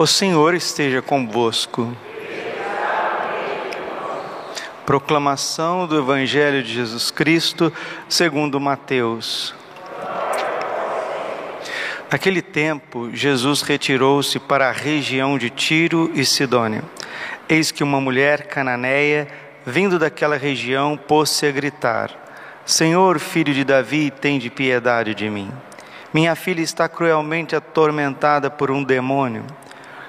O Senhor esteja convosco. Proclamação do Evangelho de Jesus Cristo, segundo Mateus. Naquele tempo, Jesus retirou-se para a região de Tiro e Sidônia. Eis que uma mulher cananeia, vindo daquela região, pôs-se a gritar: Senhor, filho de Davi, tem de piedade de mim. Minha filha está cruelmente atormentada por um demônio.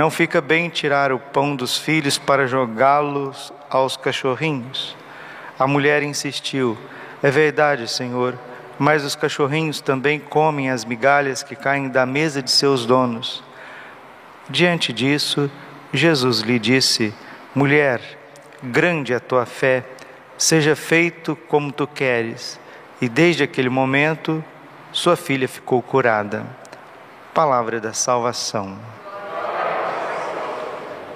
Não fica bem tirar o pão dos filhos para jogá-los aos cachorrinhos. A mulher insistiu: É verdade, Senhor, mas os cachorrinhos também comem as migalhas que caem da mesa de seus donos. Diante disso, Jesus lhe disse: Mulher, grande é a tua fé, seja feito como tu queres. E desde aquele momento, sua filha ficou curada. Palavra da salvação.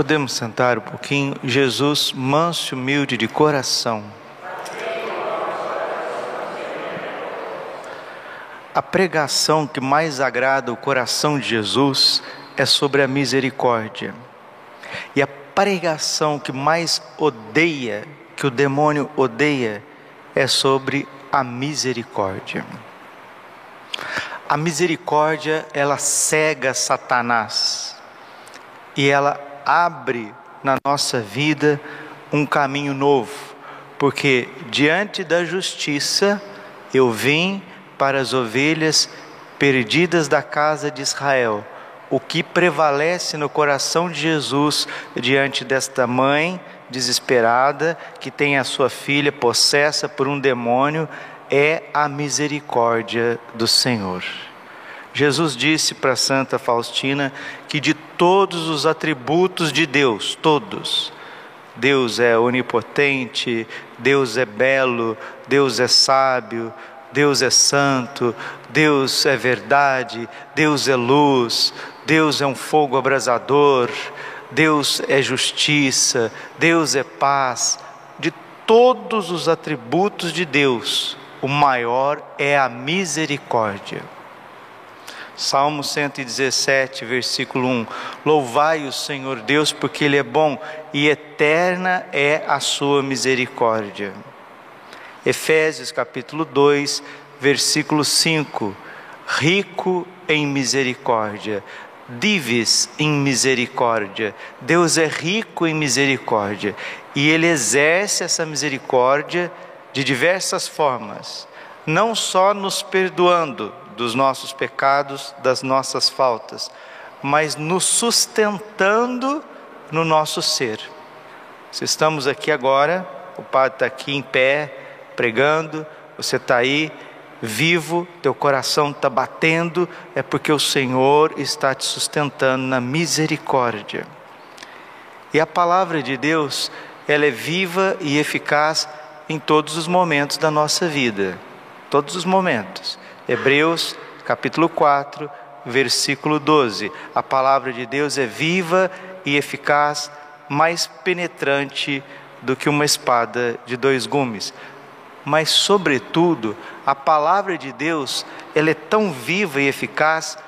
Podemos sentar um pouquinho. Jesus, manso e humilde de coração. A pregação que mais agrada o coração de Jesus é sobre a misericórdia. E a pregação que mais odeia que o demônio odeia é sobre a misericórdia. A misericórdia, ela cega Satanás e ela abre na nossa vida um caminho novo, porque diante da justiça eu vim para as ovelhas perdidas da casa de Israel. O que prevalece no coração de Jesus diante desta mãe desesperada, que tem a sua filha possessa por um demônio, é a misericórdia do Senhor. Jesus disse para Santa Faustina que de todos os atributos de Deus, todos, Deus é onipotente, Deus é belo, Deus é sábio, Deus é santo, Deus é verdade, Deus é luz, Deus é um fogo abrasador, Deus é justiça, Deus é paz. De todos os atributos de Deus, o maior é a misericórdia. Salmo 117, versículo 1: Louvai o Senhor Deus, porque Ele é bom e eterna é a sua misericórdia. Efésios capítulo 2, versículo 5: Rico em misericórdia, divis em misericórdia. Deus é rico em misericórdia e Ele exerce essa misericórdia de diversas formas, não só nos perdoando dos nossos pecados, das nossas faltas, mas nos sustentando no nosso ser. Se estamos aqui agora, o Padre está aqui em pé, pregando, você está aí vivo, teu coração está batendo, é porque o Senhor está te sustentando na misericórdia. E a palavra de Deus, ela é viva e eficaz em todos os momentos da nossa vida, todos os momentos. Hebreus capítulo 4, versículo 12. A palavra de Deus é viva e eficaz, mais penetrante do que uma espada de dois gumes mas sobretudo a palavra de Deus, ela é tão viva e eficaz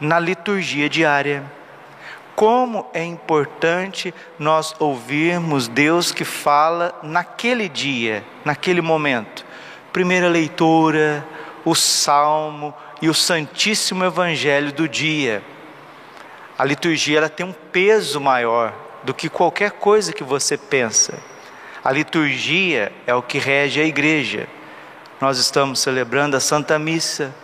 na liturgia diária. Como é importante nós ouvirmos Deus que fala naquele dia, naquele momento. Primeira leitura, o salmo e o santíssimo evangelho do dia. A liturgia ela tem um peso maior do que qualquer coisa que você pensa. A liturgia é o que rege a igreja. Nós estamos celebrando a Santa Missa.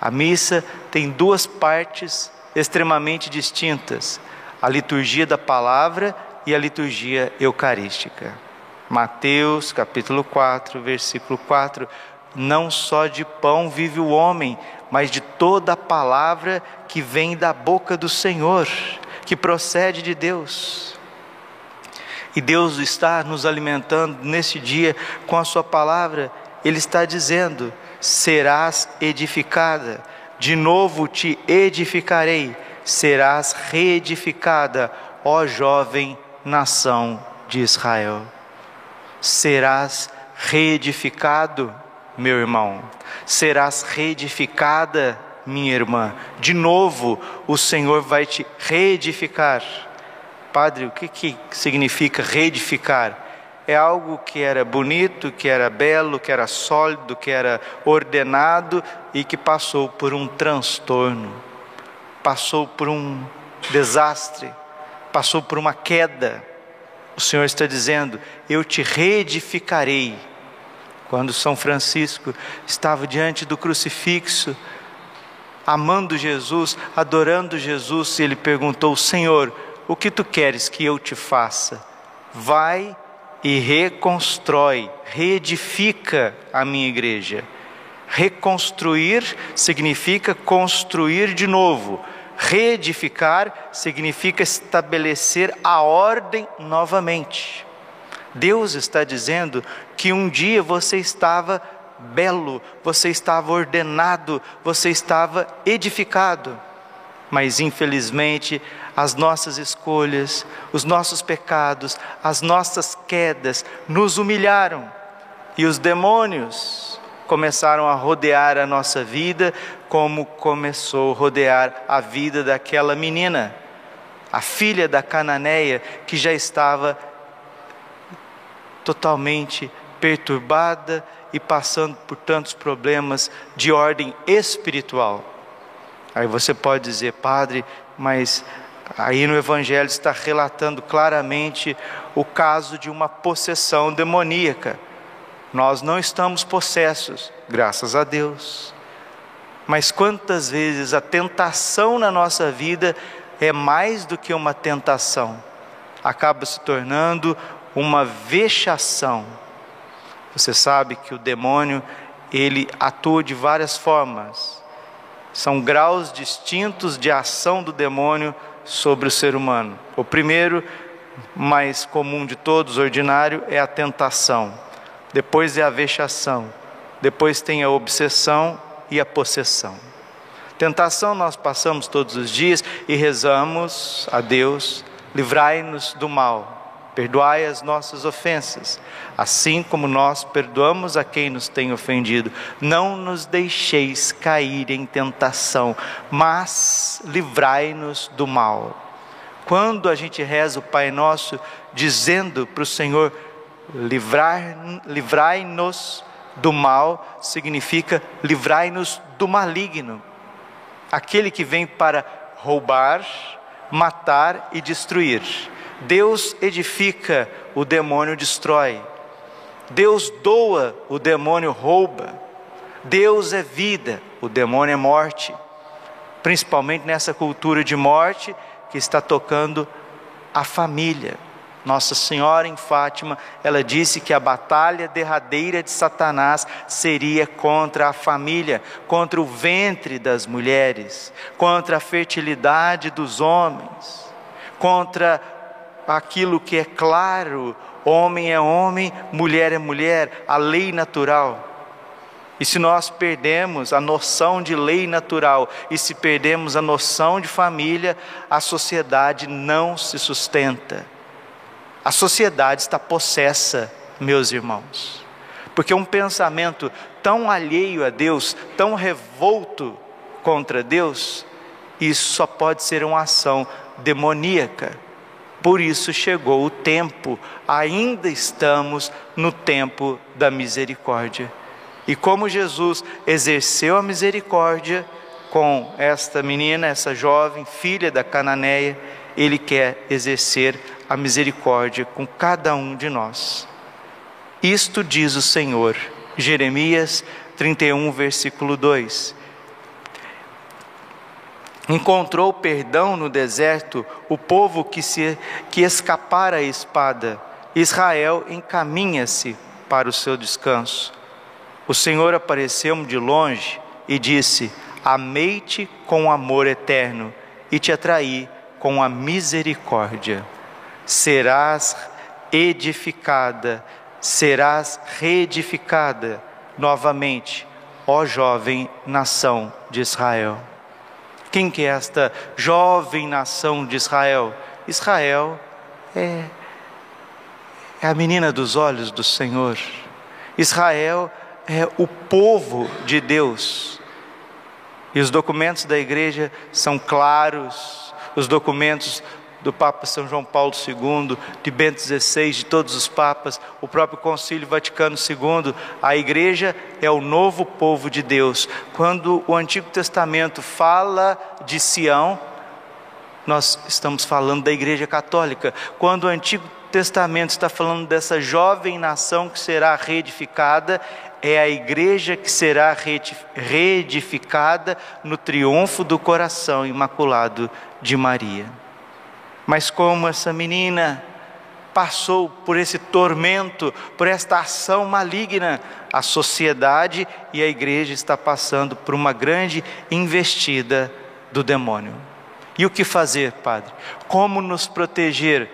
A missa tem duas partes extremamente distintas: a liturgia da palavra e a liturgia eucarística. Mateus capítulo 4, versículo 4: Não só de pão vive o homem, mas de toda a palavra que vem da boca do Senhor, que procede de Deus. E Deus está nos alimentando nesse dia com a Sua palavra, Ele está dizendo: serás edificada, de novo te edificarei, serás reedificada, ó jovem nação de Israel. Serás reedificado, meu irmão, serás reedificada, minha irmã. De novo, o Senhor vai te reedificar. Padre, o que, que significa reedificar? É algo que era bonito, que era belo, que era sólido, que era ordenado e que passou por um transtorno, passou por um desastre, passou por uma queda o Senhor está dizendo: Eu te reedificarei. Quando São Francisco estava diante do crucifixo, amando Jesus, adorando Jesus, ele perguntou: Senhor, o que tu queres que eu te faça? Vai e reconstrói, reedifica a minha igreja. Reconstruir significa construir de novo Reedificar significa estabelecer a ordem novamente. Deus está dizendo que um dia você estava belo, você estava ordenado, você estava edificado. Mas infelizmente, as nossas escolhas, os nossos pecados, as nossas quedas nos humilharam. E os demônios começaram a rodear a nossa vida, como começou a rodear a vida daquela menina, a filha da cananeia, que já estava totalmente perturbada e passando por tantos problemas de ordem espiritual. Aí você pode dizer, padre, mas aí no Evangelho está relatando claramente o caso de uma possessão demoníaca. Nós não estamos possessos, graças a Deus. Mas quantas vezes a tentação na nossa vida é mais do que uma tentação, acaba se tornando uma vexação. Você sabe que o demônio, ele atua de várias formas. São graus distintos de ação do demônio sobre o ser humano. O primeiro, mais comum de todos, ordinário, é a tentação depois é a vexação, depois tem a obsessão e a possessão. Tentação nós passamos todos os dias e rezamos a Deus, livrai-nos do mal, perdoai as nossas ofensas, assim como nós perdoamos a quem nos tem ofendido. Não nos deixeis cair em tentação, mas livrai-nos do mal. Quando a gente reza o Pai Nosso, dizendo para o Senhor, livrai-nos do mal significa livrai-nos do maligno, aquele que vem para roubar, matar e destruir. Deus edifica, o demônio destrói. Deus doa, o demônio rouba. Deus é vida, o demônio é morte. Principalmente nessa cultura de morte que está tocando a família. Nossa Senhora em Fátima, ela disse que a batalha derradeira de Satanás seria contra a família, contra o ventre das mulheres, contra a fertilidade dos homens, contra aquilo que é claro: homem é homem, mulher é mulher, a lei natural. E se nós perdemos a noção de lei natural e se perdemos a noção de família, a sociedade não se sustenta. A sociedade está possessa, meus irmãos, porque um pensamento tão alheio a Deus, tão revolto contra Deus, isso só pode ser uma ação demoníaca. Por isso chegou o tempo, ainda estamos no tempo da misericórdia. E como Jesus exerceu a misericórdia com esta menina, essa jovem filha da Cananeia, ele quer exercer a misericórdia com cada um de nós. Isto diz o Senhor. Jeremias 31, versículo 2. Encontrou perdão no deserto o povo que, se, que escapara à espada. Israel encaminha-se para o seu descanso. O Senhor apareceu-me de longe e disse: Amei-te com amor eterno e te atraí com a misericórdia. Serás edificada, serás reedificada novamente, ó jovem nação de Israel. Quem que é esta jovem nação de Israel? Israel é, é a menina dos olhos do Senhor. Israel é o povo de Deus. E os documentos da igreja são claros, os documentos do Papa São João Paulo II, de Bento XVI, de todos os papas, o próprio Concílio Vaticano II, a igreja é o novo povo de Deus. Quando o Antigo Testamento fala de Sião, nós estamos falando da igreja católica. Quando o Antigo Testamento está falando dessa jovem nação que será reedificada, é a igreja que será reedificada no triunfo do coração imaculado de Maria. Mas como essa menina passou por esse tormento, por esta ação maligna, a sociedade e a igreja está passando por uma grande investida do demônio. E o que fazer, Padre? Como nos proteger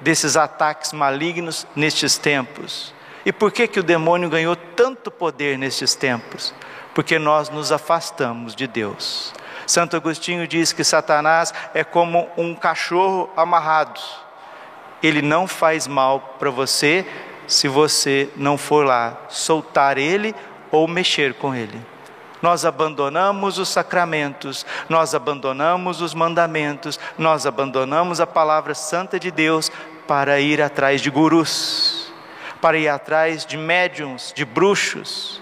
desses ataques malignos nestes tempos? E por que que o demônio ganhou tanto poder nestes tempos? Porque nós nos afastamos de Deus. Santo Agostinho diz que Satanás é como um cachorro amarrado. Ele não faz mal para você se você não for lá soltar ele ou mexer com ele. Nós abandonamos os sacramentos, nós abandonamos os mandamentos, nós abandonamos a palavra santa de Deus para ir atrás de gurus, para ir atrás de médiums, de bruxos,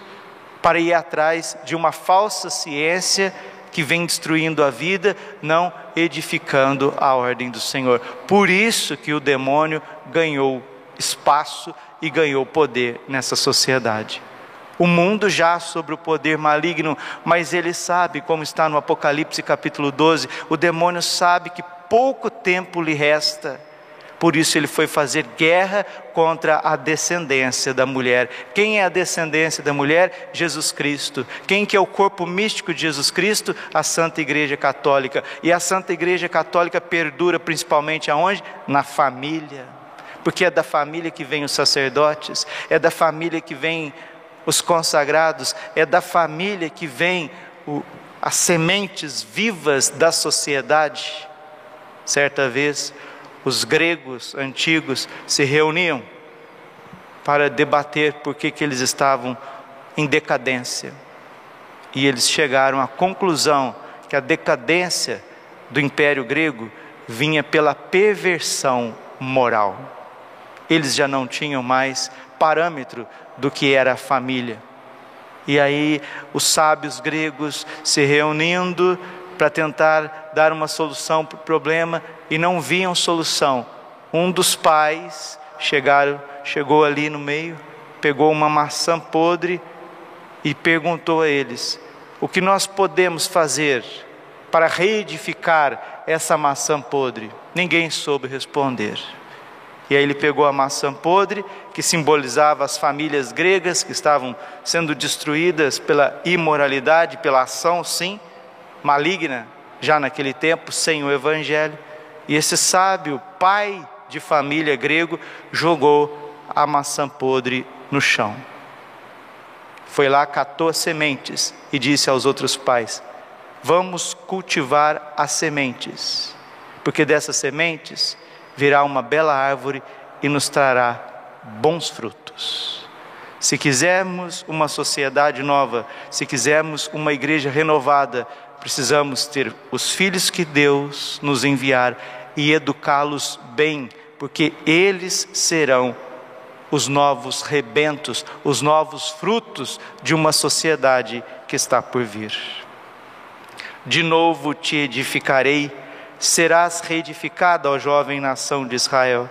para ir atrás de uma falsa ciência que vem destruindo a vida, não edificando a ordem do Senhor. Por isso que o demônio ganhou espaço e ganhou poder nessa sociedade. O mundo já sobre o poder maligno, mas ele sabe, como está no Apocalipse capítulo 12, o demônio sabe que pouco tempo lhe resta por isso ele foi fazer guerra contra a descendência da mulher. Quem é a descendência da mulher? Jesus Cristo. Quem que é o corpo místico de Jesus Cristo? A Santa Igreja Católica. E a Santa Igreja Católica perdura principalmente aonde? Na família. Porque é da família que vem os sacerdotes, é da família que vem os consagrados, é da família que vem o, as sementes vivas da sociedade. Certa vez, os gregos antigos se reuniam para debater por que, que eles estavam em decadência. E eles chegaram à conclusão que a decadência do Império Grego vinha pela perversão moral. Eles já não tinham mais parâmetro do que era a família. E aí os sábios gregos se reunindo para tentar dar uma solução para o problema e não viam solução. Um dos pais chegaram, chegou ali no meio, pegou uma maçã podre e perguntou a eles: O que nós podemos fazer para reedificar essa maçã podre? Ninguém soube responder. E aí ele pegou a maçã podre, que simbolizava as famílias gregas que estavam sendo destruídas pela imoralidade, pela ação, sim, maligna, já naquele tempo, sem o evangelho. E esse sábio, pai de família grego, jogou a maçã podre no chão. Foi lá, catou as sementes e disse aos outros pais: Vamos cultivar as sementes, porque dessas sementes virá uma bela árvore e nos trará bons frutos. Se quisermos uma sociedade nova, se quisermos uma igreja renovada, precisamos ter os filhos que Deus nos enviar e educá-los bem, porque eles serão os novos rebentos, os novos frutos de uma sociedade que está por vir. De novo te edificarei, serás reedificada, ó jovem nação de Israel.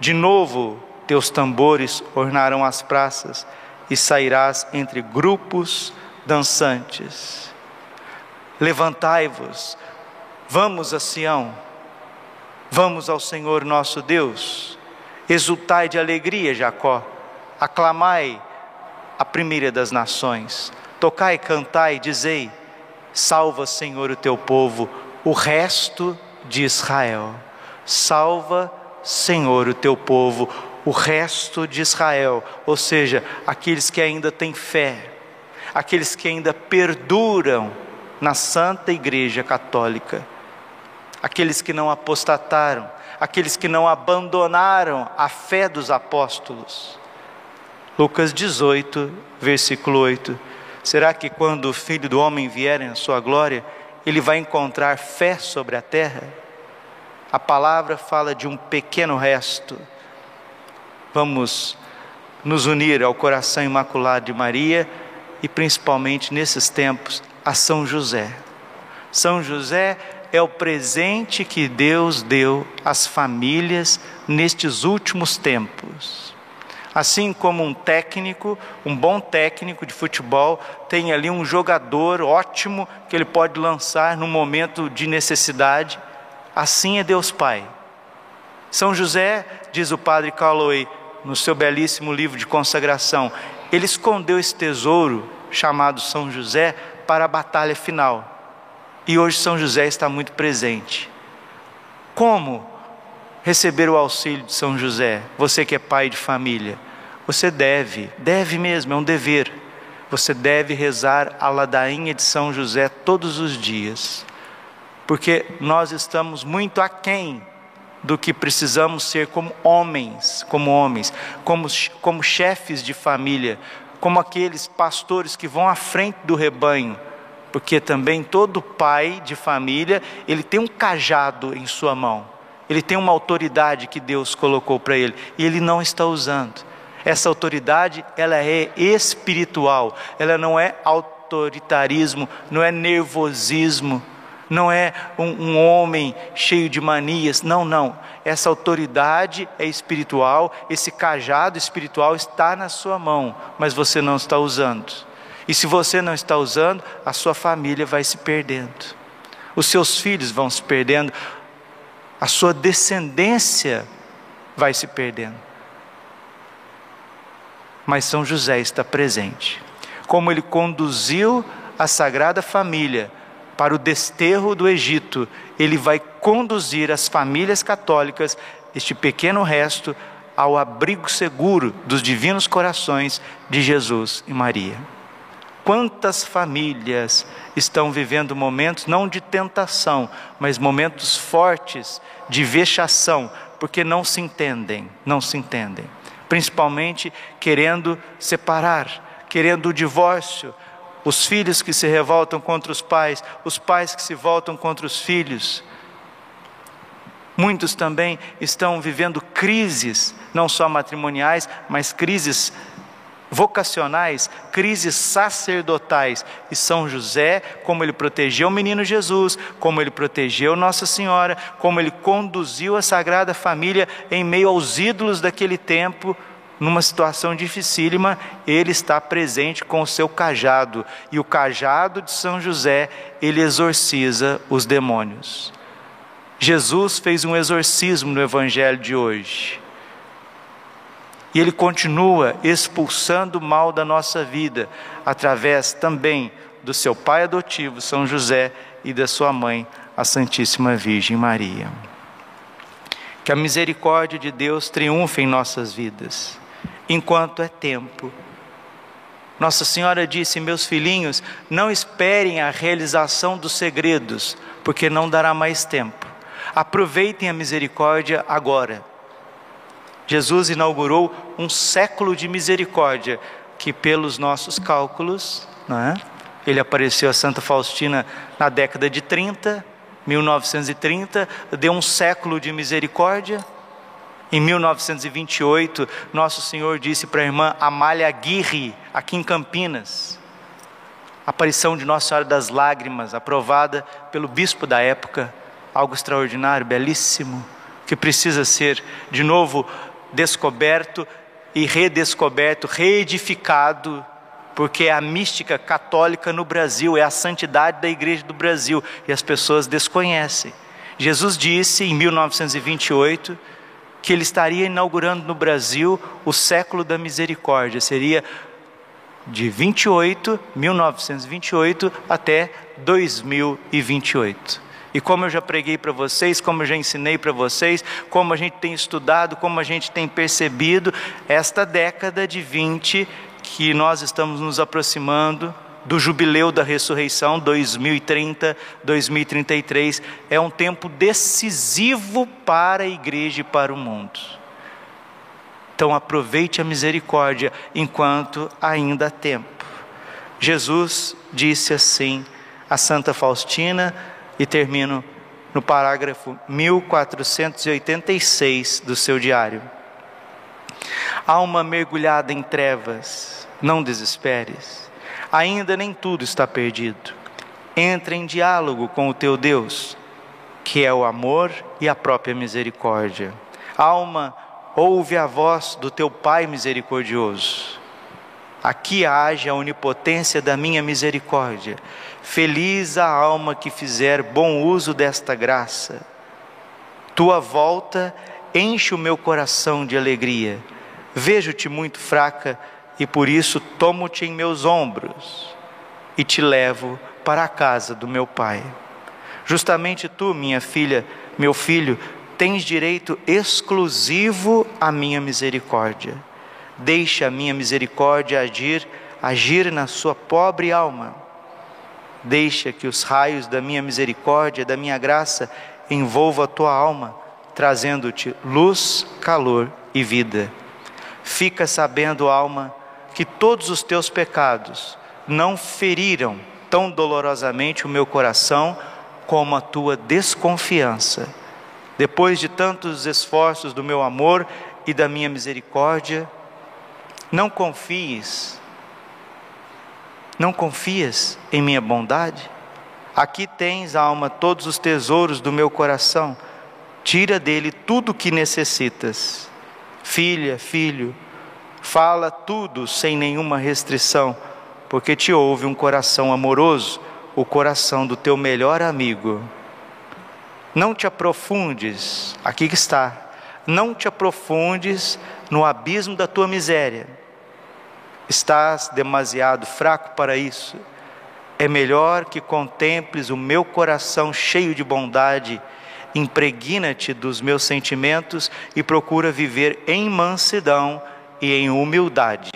De novo teus tambores ornarão as praças e sairás entre grupos dançantes. Levantai-vos, vamos a Sião, vamos ao Senhor nosso Deus, exultai de alegria, Jacó, aclamai a primeira das nações, tocai, cantai, dizei: Salva, Senhor, o teu povo, o resto de Israel. Salva, Senhor, o teu povo, o resto de Israel, ou seja, aqueles que ainda têm fé, aqueles que ainda perduram na Santa Igreja Católica, aqueles que não apostataram, aqueles que não abandonaram a fé dos apóstolos. Lucas 18, versículo 8. Será que quando o filho do homem vier em sua glória, ele vai encontrar fé sobre a terra? A palavra fala de um pequeno resto Vamos nos unir ao coração imaculado de Maria e principalmente nesses tempos a São José. São José é o presente que Deus deu às famílias nestes últimos tempos. Assim como um técnico, um bom técnico de futebol, tem ali um jogador ótimo que ele pode lançar no momento de necessidade, assim é Deus Pai. São José, diz o padre Calloway, no seu belíssimo livro de consagração, ele escondeu esse tesouro chamado São José para a batalha final. E hoje São José está muito presente. Como receber o auxílio de São José? Você que é pai de família, você deve, deve mesmo, é um dever. Você deve rezar a ladainha de São José todos os dias, porque nós estamos muito aquém do que precisamos ser como homens, como homens, como, como chefes de família, como aqueles pastores que vão à frente do rebanho, porque também todo pai de família, ele tem um cajado em sua mão, ele tem uma autoridade que Deus colocou para ele, e ele não está usando. Essa autoridade, ela é espiritual, ela não é autoritarismo, não é nervosismo, não é um, um homem cheio de manias, não, não. Essa autoridade é espiritual, esse cajado espiritual está na sua mão, mas você não está usando. E se você não está usando, a sua família vai se perdendo, os seus filhos vão se perdendo, a sua descendência vai se perdendo. Mas São José está presente. Como ele conduziu a Sagrada Família para o desterro do Egito, ele vai conduzir as famílias católicas, este pequeno resto, ao abrigo seguro dos divinos corações de Jesus e Maria. Quantas famílias estão vivendo momentos não de tentação, mas momentos fortes de vexação, porque não se entendem, não se entendem. Principalmente querendo separar, querendo o divórcio, os filhos que se revoltam contra os pais, os pais que se voltam contra os filhos. Muitos também estão vivendo crises, não só matrimoniais, mas crises vocacionais, crises sacerdotais. E São José, como ele protegeu o menino Jesus, como ele protegeu Nossa Senhora, como ele conduziu a Sagrada Família em meio aos ídolos daquele tempo, numa situação dificílima, ele está presente com o seu cajado, e o cajado de São José, ele exorciza os demônios. Jesus fez um exorcismo no evangelho de hoje. E ele continua expulsando o mal da nossa vida, através também do seu pai adotivo, São José, e da sua mãe, a Santíssima Virgem Maria. Que a misericórdia de Deus triunfe em nossas vidas enquanto é tempo. Nossa Senhora disse: Meus filhinhos, não esperem a realização dos segredos, porque não dará mais tempo. Aproveitem a misericórdia agora. Jesus inaugurou um século de misericórdia, que pelos nossos cálculos, é? ele apareceu a Santa Faustina na década de 30, 1930, deu um século de misericórdia. Em 1928, Nosso Senhor disse para a irmã Amália Aguirre, aqui em Campinas, a aparição de Nossa Senhora das Lágrimas, aprovada pelo bispo da época, algo extraordinário, belíssimo, que precisa ser de novo descoberto e redescoberto, reedificado, porque é a mística católica no Brasil, é a santidade da igreja do Brasil e as pessoas desconhecem. Jesus disse em 1928 que ele estaria inaugurando no Brasil o século da misericórdia, seria de 28, 1928 até 2028. E como eu já preguei para vocês, como eu já ensinei para vocês, como a gente tem estudado, como a gente tem percebido, esta década de 20 que nós estamos nos aproximando do jubileu da ressurreição 2030, 2033, é um tempo decisivo para a igreja e para o mundo. Então aproveite a misericórdia enquanto ainda há tempo. Jesus disse assim a Santa Faustina, e termino no parágrafo 1486 do seu diário. Alma mergulhada em trevas, não desesperes, ainda nem tudo está perdido. Entra em diálogo com o teu Deus, que é o amor e a própria misericórdia. Alma, ouve a voz do teu Pai misericordioso. Aqui age a onipotência da minha misericórdia. Feliz a alma que fizer bom uso desta graça. Tua volta enche o meu coração de alegria. Vejo-te muito fraca e por isso tomo-te em meus ombros e te levo para a casa do meu pai. Justamente tu, minha filha, meu filho, tens direito exclusivo à minha misericórdia. Deixa a minha misericórdia agir, agir na sua pobre alma. Deixa que os raios da minha misericórdia, da minha graça, envolvam a tua alma, trazendo-te luz, calor e vida. Fica sabendo, alma, que todos os teus pecados não feriram tão dolorosamente o meu coração como a tua desconfiança depois de tantos esforços do meu amor e da minha misericórdia, não confies, não confias em minha bondade? Aqui tens, alma, todos os tesouros do meu coração, tira dele tudo o que necessitas. Filha, filho, fala tudo sem nenhuma restrição, porque te ouve um coração amoroso, o coração do teu melhor amigo. Não te aprofundes, aqui que está, não te aprofundes no abismo da tua miséria. Estás demasiado fraco para isso. É melhor que contemples o meu coração cheio de bondade, impregna-te dos meus sentimentos e procura viver em mansidão e em humildade.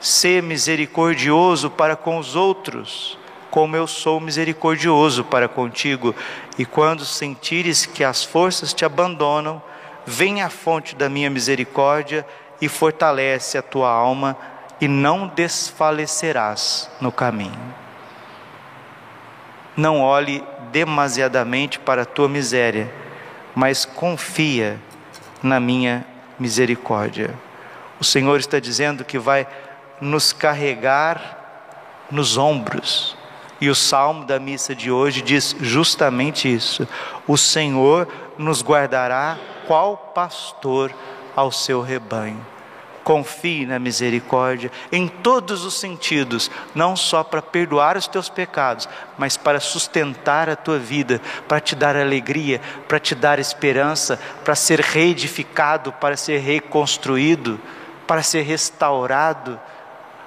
Sê misericordioso para com os outros como eu sou misericordioso para contigo. E quando sentires que as forças te abandonam, vem à fonte da minha misericórdia e fortalece a tua alma, e não desfalecerás no caminho. Não olhe demasiadamente para a tua miséria, mas confia na minha misericórdia. O Senhor está dizendo que vai nos carregar nos ombros. E o salmo da missa de hoje diz justamente isso: O Senhor nos guardará qual pastor ao seu rebanho. Confie na misericórdia em todos os sentidos, não só para perdoar os teus pecados, mas para sustentar a tua vida, para te dar alegria, para te dar esperança, para ser reedificado, para ser reconstruído, para ser restaurado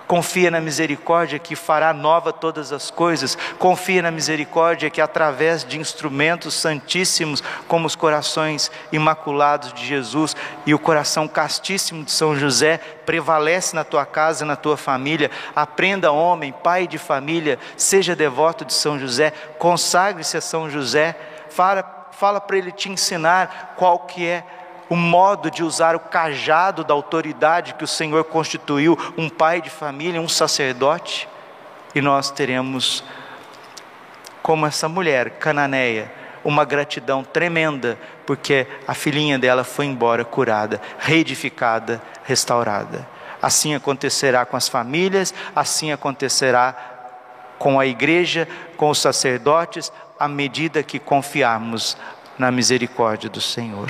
Confia na misericórdia que fará nova todas as coisas. Confia na misericórdia que, através de instrumentos santíssimos, como os corações imaculados de Jesus e o coração castíssimo de São José, prevalece na tua casa, na tua família. Aprenda, homem, pai de família, seja devoto de São José, consagre-se a São José. Fala, fala para ele te ensinar qual que é o modo de usar o cajado da autoridade que o Senhor constituiu, um pai de família, um sacerdote, e nós teremos, como essa mulher cananeia, uma gratidão tremenda, porque a filhinha dela foi embora curada, reedificada, restaurada. Assim acontecerá com as famílias, assim acontecerá com a igreja, com os sacerdotes, à medida que confiarmos na misericórdia do Senhor.